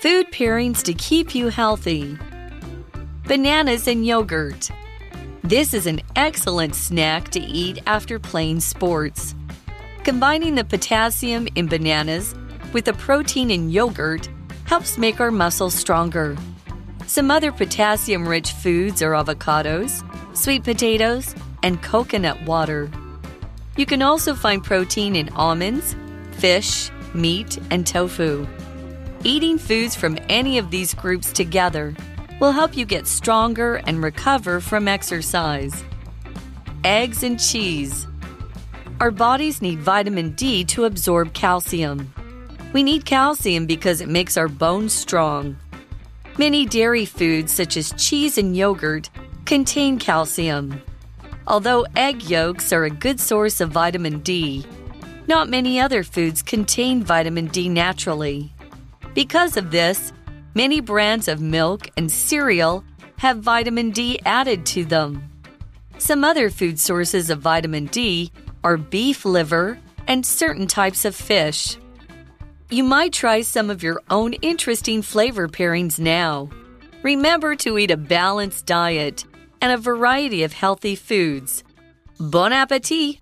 Food pairings to keep you healthy. Bananas and yogurt. This is an excellent snack to eat after playing sports. Combining the potassium in bananas with the protein in yogurt helps make our muscles stronger. Some other potassium rich foods are avocados, sweet potatoes, and coconut water. You can also find protein in almonds, fish, meat, and tofu. Eating foods from any of these groups together will help you get stronger and recover from exercise. Eggs and cheese. Our bodies need vitamin D to absorb calcium. We need calcium because it makes our bones strong. Many dairy foods, such as cheese and yogurt, contain calcium. Although egg yolks are a good source of vitamin D, not many other foods contain vitamin D naturally. Because of this, many brands of milk and cereal have vitamin D added to them. Some other food sources of vitamin D are beef liver and certain types of fish. You might try some of your own interesting flavor pairings now. Remember to eat a balanced diet and a variety of healthy foods. Bon appetit!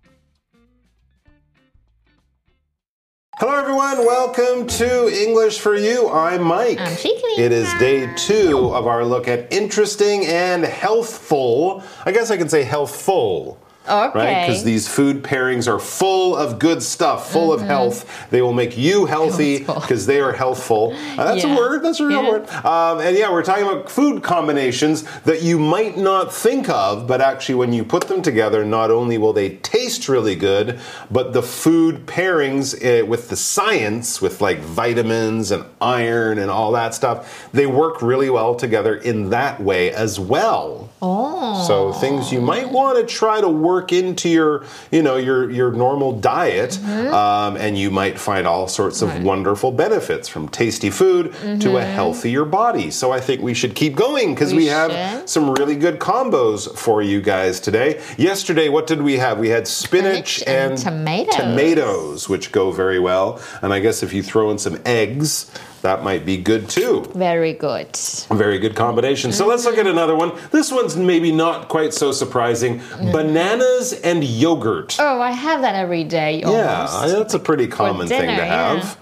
Hello, everyone. Welcome to English for You. I'm Mike. I'm. It is day two of our look at interesting and healthful. I guess I can say healthful. Okay. Right? Because these food pairings are full of good stuff, full Mm-hmm. of health. They will make you healthy because they are healthful. Uh, that's a word. That's a real Yeah. word. Um, and yeah, we're talking about food combinations that you might not think of, but actually, when you put them together, not only will they taste really good, but the food pairings uh, with the science, with like vitamins and iron and all that stuff, they work really well together in that way as well. Oh. So things you might want to try to work into your, you know, your your normal diet, Mm-hmm. um, and you might find all sorts of wonderful benefits from tasty food to a healthier body. So I think we should keep going because we, Mm-hmm. We have some really good combos for you guys today. Yesterday, what did we have? We had spinach, Spinach and tomatoes. tomatoes, which go very well. And I guess if you throw in some eggs, that might be good too. Very good. Very good combination. So let's look at mm-hmm. another one. This one's maybe not quite so surprising. Mm. Bananas and yogurt. Oh, I have that every day. yeah, that's a pretty common thing to have. yeah.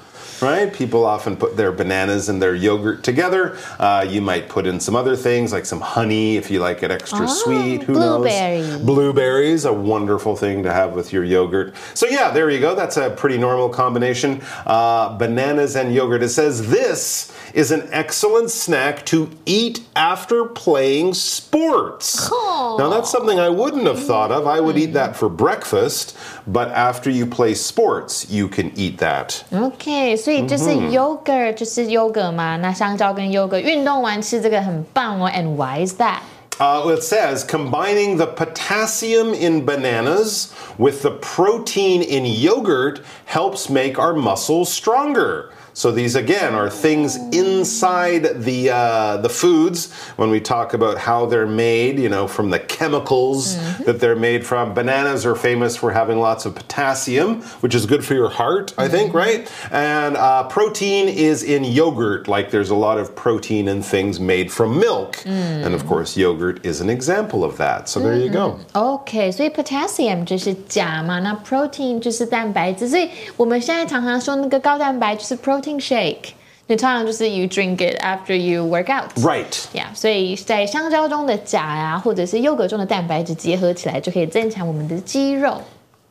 Right? People often put their bananas and their yogurt together. Uh, you might put in some other things like some honey if you like it extra sweet. Who blueberry. knows? Blueberries, a wonderful thing to have with your yogurt. So, yeah, there you go. That's a pretty normal combination. Uh, bananas and yogurt. It says this is an excellent snack to eat after playing sports. Now, that's something I wouldn't have thought of. I would eat that for breakfast, but after you play sports, you can eat that. OK，所以就是 yogurt 就是 yogurt 嘛，那香蕉跟 yogurt 运动完吃这个很棒哦。And why is that？ Uh, it says combining the potassium in bananas with the protein in yogurt helps make our muscles stronger. So these again are things inside the uh, the foods when we talk about how they're made. You know, from the chemicals that they're made from. Bananas are famous for having lots of potassium, which is good for your heart, I think, right? And uh, protein is in yogurt. Like there's a lot of protein in things made from milk, and of course, yogurt is an example of that. So there you go. OK，所以 potassium 就是钾嘛，那 protein 就是蛋白质，所以我们现在常常说那个高蛋白就是 protein shake，你通常就是 you drink it after you work out。Right. Yeah，所以在香蕉中的钾呀、或者是优格中的蛋白质结合起来，就可以增强我们的肌肉。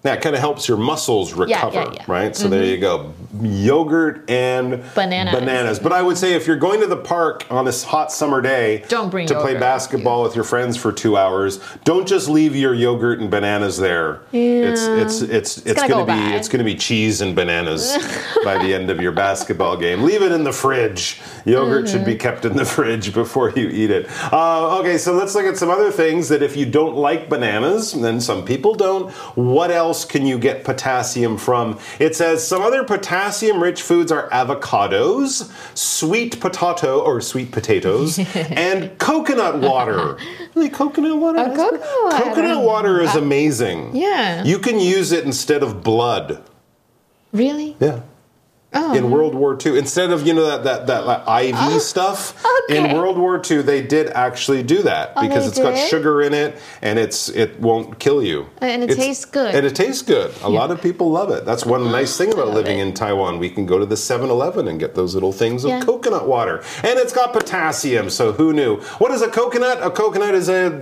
That kind of helps your muscles recover, Yeah, yeah, yeah. right? So there you go. Yogurt and Bananas. Bananas. But I would say if you're going to the park on this hot summer day Don't bring to play basketball with your friends for two hours, don't just leave your yogurt and bananas there. Yeah. It's it's it's it's, gonna gonna, go be bad. it's gonna be cheese and bananas by the end of your basketball game. Leave it in the fridge. Yogurt should be Mm-hmm. kept in the fridge before you eat it. Uh, okay, so let's look at some other things that if you don't like bananas, and then some people don't, what else can you get potassium from? It says some other potassium rich foods are avocados, sweet potato or sweet potatoes, and coconut water. Really, coconut water? Coconut water. Coconut water is uh, amazing. Yeah. You can use it instead of blood. Really? Yeah. In World War II. Instead of you know that that that like, IV stuff in. World War II, they did actually do that because they it's got sugar in it and it's it won't kill you. And it It's- tastes good. And it tastes good. A lot of people love it. That's one nice thing about living it. in Taiwan. We can go to the 7-Eleven and get those little things of Yeah. coconut water, and it's got potassium. So who knew? What is a coconut? A coconut is a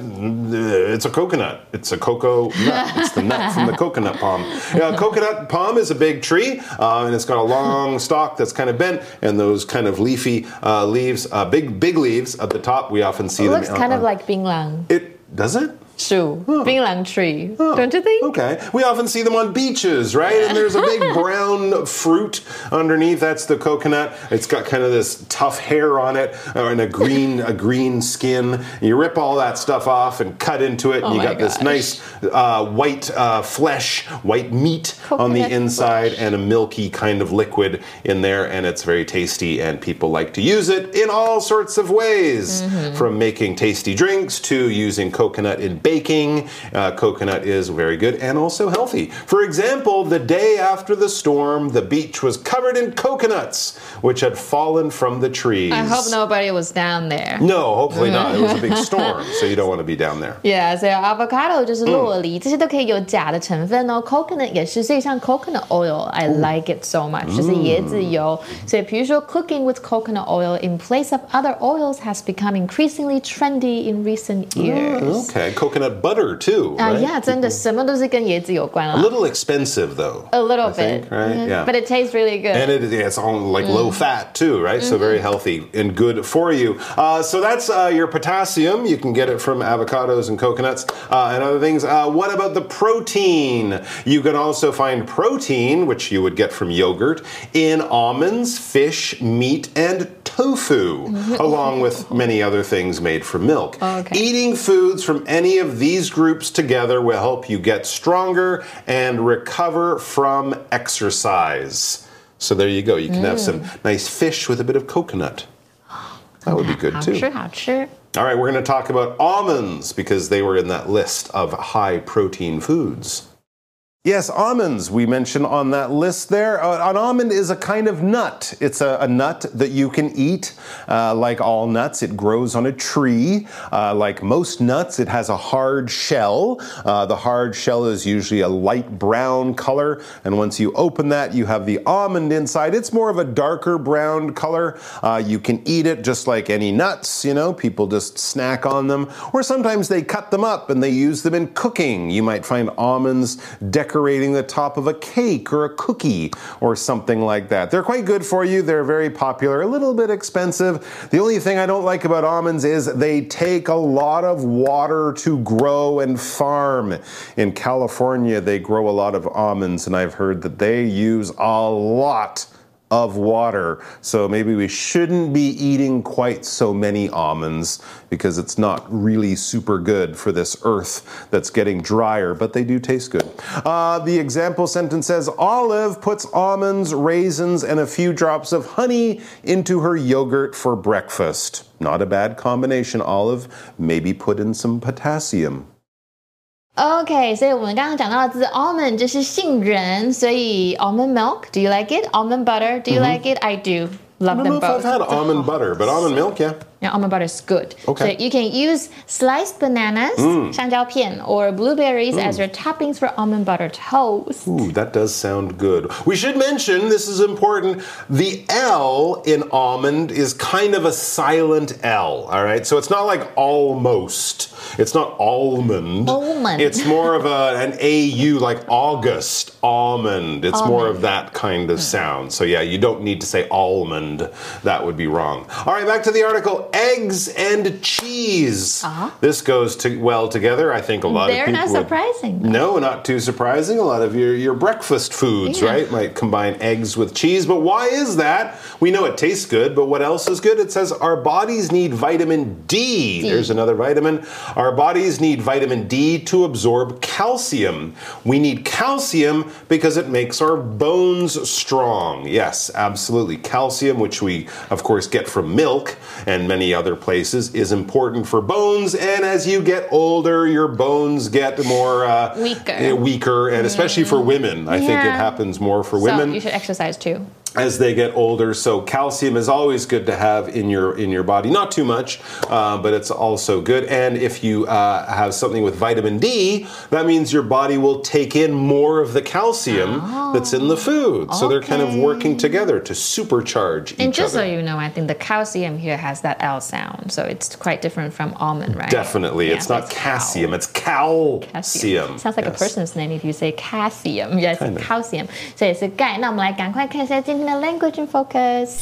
it's a coconut. It's a cocoa nut. It's the nut from the coconut palm. Yeah, a coconut palm is a big tree, uh, and it's got a long stalk that's kind of bent, and those kind of leafy uh, leaves, uh, big big leaves at the top. We often see It them. looks on- kind of like binglang. it. Does it? True. bilan tree don't you think? Okay. We often see them on beaches, right? And there's a big brown fruit underneath. That's the coconut. It's got kind of this tough hair on it uh, and a green a green skin. You rip all that stuff off and cut into it, and oh you got this nice uh, white uh, flesh, white meat on the inside, and a milky kind of liquid in there, and it's very tasty, and people like to use it in all sorts of ways, mm-hmm. from making tasty drinks to using coconut in baking. Uh, coconut is very good and also healthy. For example, the day after the storm, the beach was covered in coconuts, which had fallen from the trees. I hope nobody was down there. No, hopefully not. It was a big storm, so you don't want to be down there. Yeah, so avocado 就是酪梨，这些都可以有钾的成分哦。Coconut mm. 也是，所以像 coconut oil, I like it so much，就是椰子油。所以比如说 cooking with coconut oil in place of other oils has become increasingly trendy in recent mm, years. Okay, coconut butter too. 啊 right? ，Yeah，真的什么都是跟椰子有关 A 了。 little expensive though. A little I think, bit, right? Mhm. Yeah. but it tastes really good. And it, it's all like low fat too, right? So very healthy and good for you. Uh, so that's uh, your potassium. You can get it from avocados and coconuts uh, and other things. Uh, what about the protein? You can also find protein, which you would get from yogurt, in almonds, fish, meat, and tofu, along with many other things made from milk. Okay. Eating foods from any of these groups together will help you get stronger and recover from exercise. So there you go. You can have some nice fish with a bit of coconut. That would be good 好 too. 吃好吃。 All right, we're going to talk about almonds because they were in that list of high protein foods. Yes, almonds we mentioned on that list there. Uh, an almond is a kind of nut. It's a, a nut that you can eat. Uh, like all nuts, it grows on a tree. Uh, like most nuts, it has a hard shell. Uh, the hard shell is usually a light brown color, and once you open that, you have the almond inside. It's more of a darker brown color. Uh, you can eat it just like any nuts, you know, people just snack on them. Or sometimes they cut them up and they use them in cooking. You might find almonds decorating the top of a cake or a cookie or something like that. They're quite good for you. They're very popular, a little bit expensive. The only thing I don't like about almonds is they take a lot of water to grow and farm. In California, they grow a lot of almonds, and I've heard that they use a lot of water. So maybe we shouldn't be eating quite so many almonds because it's not really super good for this earth that's getting drier, but they do taste good. Uh, the example sentence says Olive puts almonds, raisins, and a few drops of honey into her yogurt for breakfast. Not a bad combination, Olive. Maybe put in some potassium. OK，所以我们刚刚讲到的字 almond 就是杏仁，所以 almond milk，do you like it? Almond butter，do you like it? I do. Love I don't them know if I've both. had almond butter, but almond milk, yeah. Yeah, almond butter is good. Okay. So you can use sliced bananas, 香蕉片, or blueberries as your toppings for almond butter toast. Ooh, that does sound good. We should mention, this is important, the L in almond is kind of a silent L, all right? So it's not like almost. It's not almond. Almond. It's more of a, an AU, like August, almond. It's more of that kind of sound. So yeah, you don't need to say almond. That would be wrong. All right, back to the article. Eggs and cheese. Uh-huh. This goes to, well together. I think a lot They're of people not surprising. though. no, not too surprising. A lot of your, your breakfast foods, Yeah. right, might combine eggs with cheese. But why is that? We know it tastes good, but what else is good? It says our bodies need vitamin D. There's another vitamin. Our bodies need vitamin D to absorb calcium. We need calcium because it makes our bones strong. Yes, absolutely. Calcium, which we, of course, get from milk and many other places, is important for bones. And as you get older, your bones get more uh, Weaker. eh, weaker, and especially for women, I think it happens more for So women. you should exercise too as they get older. So calcium is always good to have in your in your body. Not too much, uh, but it's also good. And if you uh, have something with vitamin D, that means your body will take in more of the calcium that's in the food. So they're kind of working okay. together to supercharge each And just so other. you know, I think the calcium here has that L sound, so it's quite different from almond, right? Definitely, Yeah, it's not that's calcium; cow. it's calcium. Sounds like a Yes. person's name if you say calcium. Yes, Kind of. calcium. 所以是钙。那我们来赶快看一下今天 的 language in focus。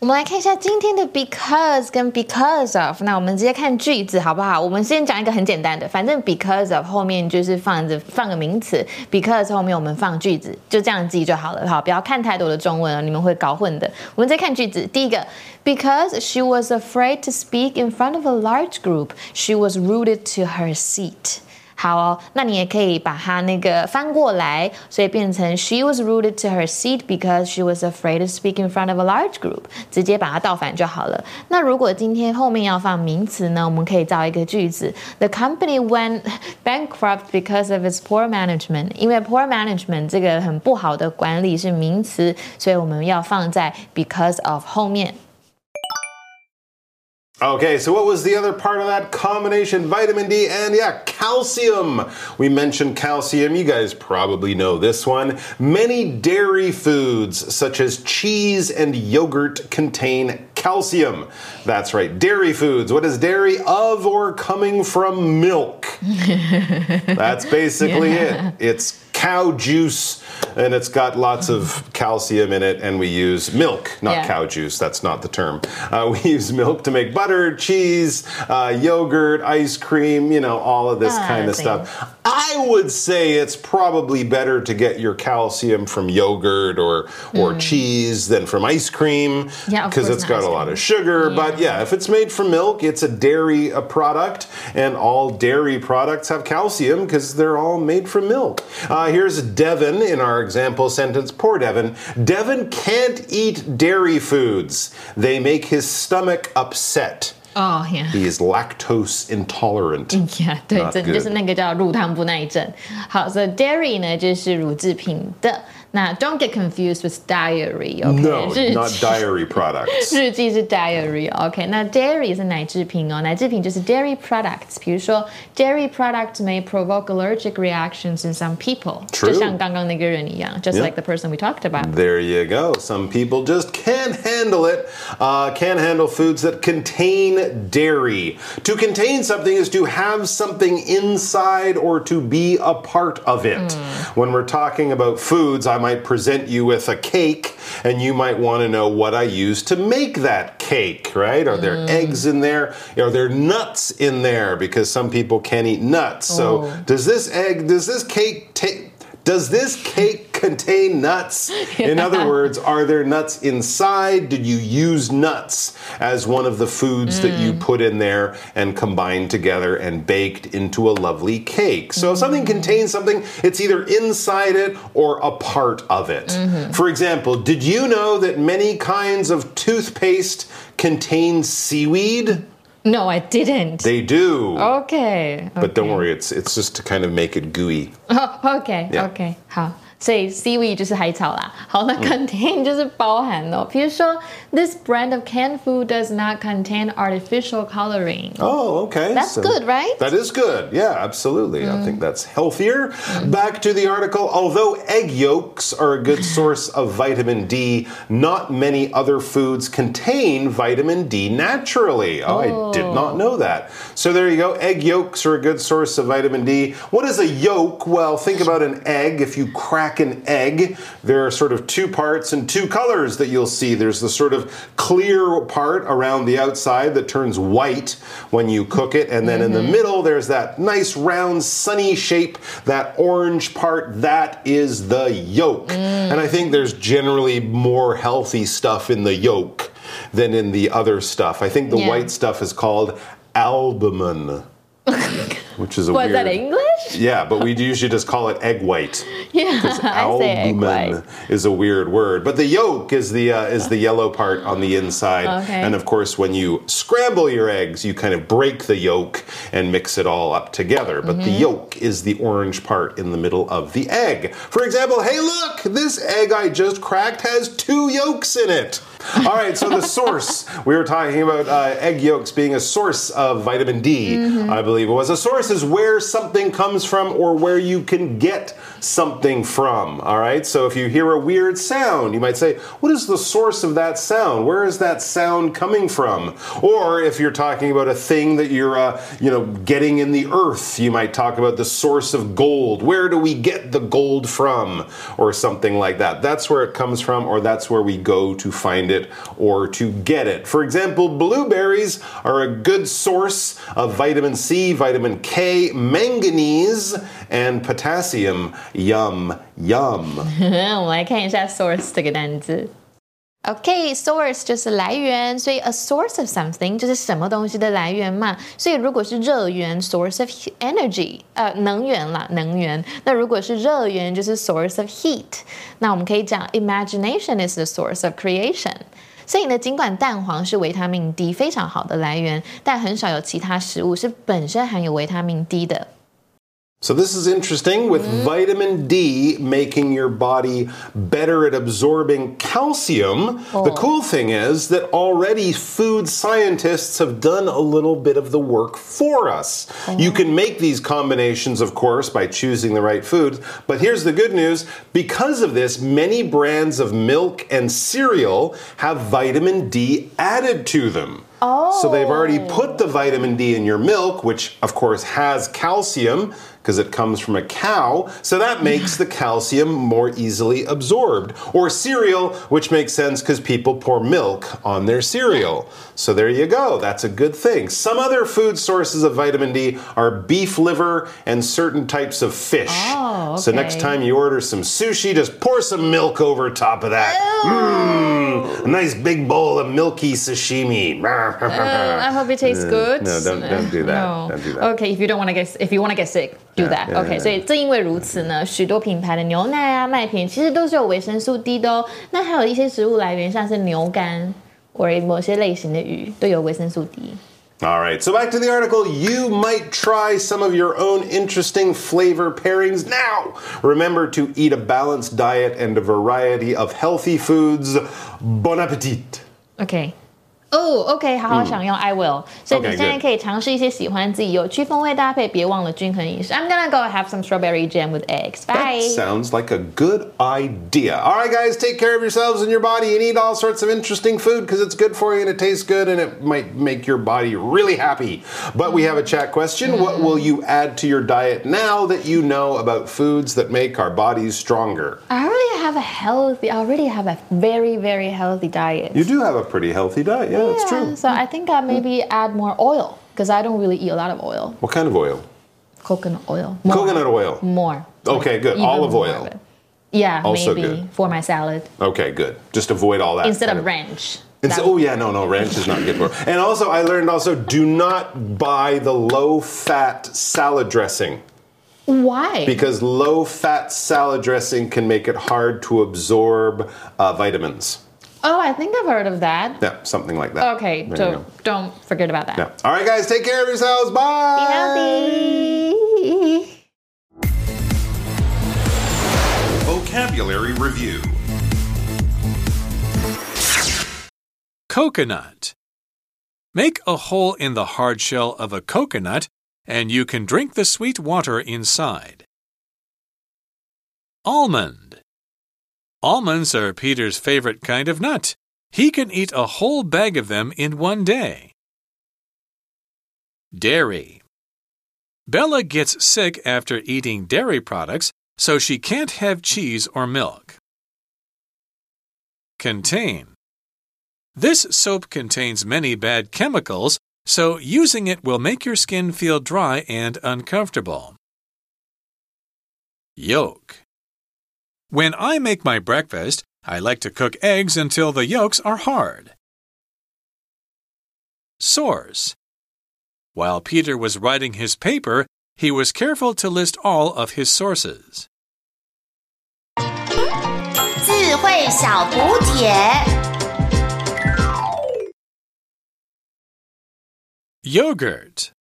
我们来看一下今天的 because 跟 because of。那我们直接看句子好不好？我们先讲一个很简单的，反正 because of 后面就是放着放个名词，because 后面我们放句子，就这样记就好了。好，不要看太多的中文了，你们会搞混的。我们再看句子，第一个，because she was afraid to speak in front of a large group, she was rooted to her seat. 好哦，那你也可以把它那个翻过来，所以变成 She was rooted to her seat because she was afraid to speak in front of a large group，直接把它倒反就好了。那如果今天后面要放名词呢，我们可以造一个句子：The company went bankrupt because of its poor management。因为 poor management 这个很不好的管理是名词，所以我们要放在 because of 后面。 Okay, so what was the other part of that combination? Vitamin D and yeah, calcium. We mentioned calcium. You guys probably know this one. Many dairy foods, such as cheese and yogurt, contain calcium. That's right, dairy foods. What is dairy? Of or coming from milk. That's basically it. It's cow juice and it's got lots of calcium in it and we use milk not Yeah. cow juice that's not the term uh, we use milk to make butter cheese uh, yogurt ice cream you know all of this Ah, kind of thing. stuff i would say it's probably better to get your calcium from yogurt or or cheese than from ice cream Mm. Yeah, because it's got a lot of sugar. But yeah if it's made from milk it's a dairy uh, product and all dairy products have calcium because they're all made from milk. Uh, here's devin in our example sentence. Poor devin. Devin can't eat dairy foods. They make his stomach upset 哦、yeah. he is lactose intolerant Yeah，对就是那个叫乳糖不耐症。好所以 dairy 呢就是乳制品的。那 don't get confused with diary，OK？、 no 日 not 记 diary products 日记是 diary，OK？、那 dairy 是奶制品哦，奶制品就是 dairy products。比如说 dairy products may provoke allergic reactions in some people， True 就像刚刚那个人一样，just Yeah. like the person we talked about。 There you go. Some people just can't handle it. Uh, can't handle foods that contain dairy. To contain something is to have something inside or to be a part of it. When we're talking about foods, I might present you with a cake and you might want to know what I use to make that cake, right? Are there mm. eggs in there? Are there nuts in there? Because some people can't eat nuts. So, Oh. does this egg, does this cake take does this cake contain nuts? In other words, are there nuts inside? Did you use nuts as one of the foods that you mm. put in there and combined together and baked into a lovely cake? So if mm. something contains something, it's either inside it or a part of it. Mm-hmm. For example, did you know that many kinds of toothpaste contain seaweed? No, I didn't. They do. OK，But don't worry, it's it's just to kind of make it gooey. Okay. Yeah. OK，好，所以 seaweed 就是海草啦。好，那 contain 就是包含哦。比如说，this brand of canned food does not contain artificial coloring。 Oh, okay. That's good, right? That is good. Yeah, absolutely. I think that's healthier. Back to the article. Although egg yolks are a good source of vitamin D, not many other foods contain vitamin D naturally. Oh, I did not know that. So there you go. Egg yolks are a good source of vitamin D. What is a yolk? Well, think about an egg. If you crack an egg, there are sort of two parts and two colors that you'll see. There's the sort of clear part around the outside that turns white when you cook it, and then in the middle, there's that nice round sunny shape, that orange part, that is the yolk. And I think there's generally more healthy stuff in the yolk than in the other stuff. I think the Yeah. white stuff is called albumin. Which is a Was weird that English? Yeah, but we usually just call it egg white. Yeah, I say egg white. Albumin is a weird word, but the yolk is the uh, is the yellow part on the inside. Okay. And of course, when you scramble your eggs, you kind of break the yolk and mix it all up together. But the yolk is the orange part in the middle of the egg. For example, hey, look, this egg I just cracked has two yolks in it. All right, so the source we were talking about uh, egg yolks being a source of vitamin D, I believe it was. A source is where something comes from or where you can get something from. All right, so if you hear a weird sound, you might say, What is the source of that sound? Where is that sound coming from? Or if you're talking about a thing that you're, uh, you know, getting in the earth, you might talk about the source of gold. Where do we get the gold from? Or something like that. That's where it comes from, or that's where we go to find it or to get it. For example, blueberries are a good source of vitamin C, vitamin K, manganese, and potassium. Yum, yum. 我们来看一下 source 这个单字。 OK，source、就是来源，所以 a source of something 就是什么东西的来源嘛。所以如果是热源，source of energy，呃，能源啦，能源。那如果是热源，就是 source of heat。那我们可以讲 imagination is the source of creation。所以呢，尽管蛋黄是维他命 D 非常好的来源，但很少有其他食物是本身含有维他命 D 的。So, this is interesting with mm-hmm. vitamin D making your body better at absorbing calcium. The oh. cool thing is that already food scientists have done a little bit of the work for us. You oh. can make these combinations, of course, by choosing the right foods. But here's the good news because of this, many brands of milk and cereal have vitamin D added to them. Oh. So they've already put the oh. vitamin D in your milk, which of course has calcium because it comes from a cow. So that makes the calcium more easily absorbed. Or cereal, which makes sense because people pour milk on their cereal. So there you go. That's a good thing. Some other food sources of vitamin D are beef liver and certain types of fish. Oh, So next time you order some sushi, just pour some milk over top of that. Mmm, a nice big bowl of milky sashimi. Uh, I hope it tastes good. no, don't- don't do that. No. Don't do that. Okay, if you don't want to get if you want to get sick, do Yeah, that. yeah, okay， yeah. 所以正因为如此呢，许多品牌的牛奶啊、麦片其实都是有维生素 D 的哦。那还有一些食物来源，像是牛肝或者某些类型的鱼都有维生素 D。 All right, so back to the article. You might try some of your own interesting flavor pairings now. Remember to eat a balanced diet and a variety of healthy foods. Bon appetit. OK。 哦、o k 好好享用、i will。所以你 Okay, 现在 good. 可以尝试一些喜欢自己有趣风味搭配，别忘了均衡饮食。I'm gonna go have some strawberry jam with eggs. Bye. That sounds like a good idea. All right, guys, take care of yourselves and your body and eat all sorts of interesting food because it's good for you and it tastes good and it might make your body really happy. But we have a chat question. What will you add to your diet now that you know about foods that make our bodies stronger? I already have a healthy. I already have a very very healthy diet. You do have a pretty healthy diet. Yeah, Yeah, true. So I think I maybe add more oil because I don't really eat a lot of oil. What kind of oil? Coconut oil. More. Coconut oil. More. Okay, good. Olive oil. Yeah, Also maybe good. for my salad Okay, good. Just avoid all that. instead kind of ranch. That- oh yeah, no, no, ranch is not good for. And also, I learned also do not buy the low-fat salad dressing Why? because low-fat salad dressing can make it hard to absorb uh, vitamins. Oh, I think I've heard of that. Yeah, something like that. Okay, There so don't forget about that. Yeah. All right, guys, take care of yourselves. Bye. Be healthy. Vocabulary Review Coconut. Make a hole in the hard shell of a coconut and you can drink the sweet water inside. Almond. Almonds are Peter's favorite kind of nut. He can eat a whole bag of them in one day. Dairy. Bella gets sick after eating dairy products, so she can't have cheese or milk. Contain. This soap contains many bad chemicals, so using it will make your skin feel dry and uncomfortable. Yolk. When I make my breakfast, I like to cook eggs until the yolks are hard. Source While Peter was writing his paper, he was careful to list all of his sources. Yogurt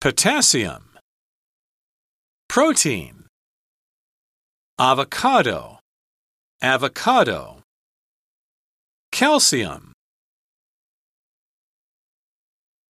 Potassium Protein avocado, avocado, calcium.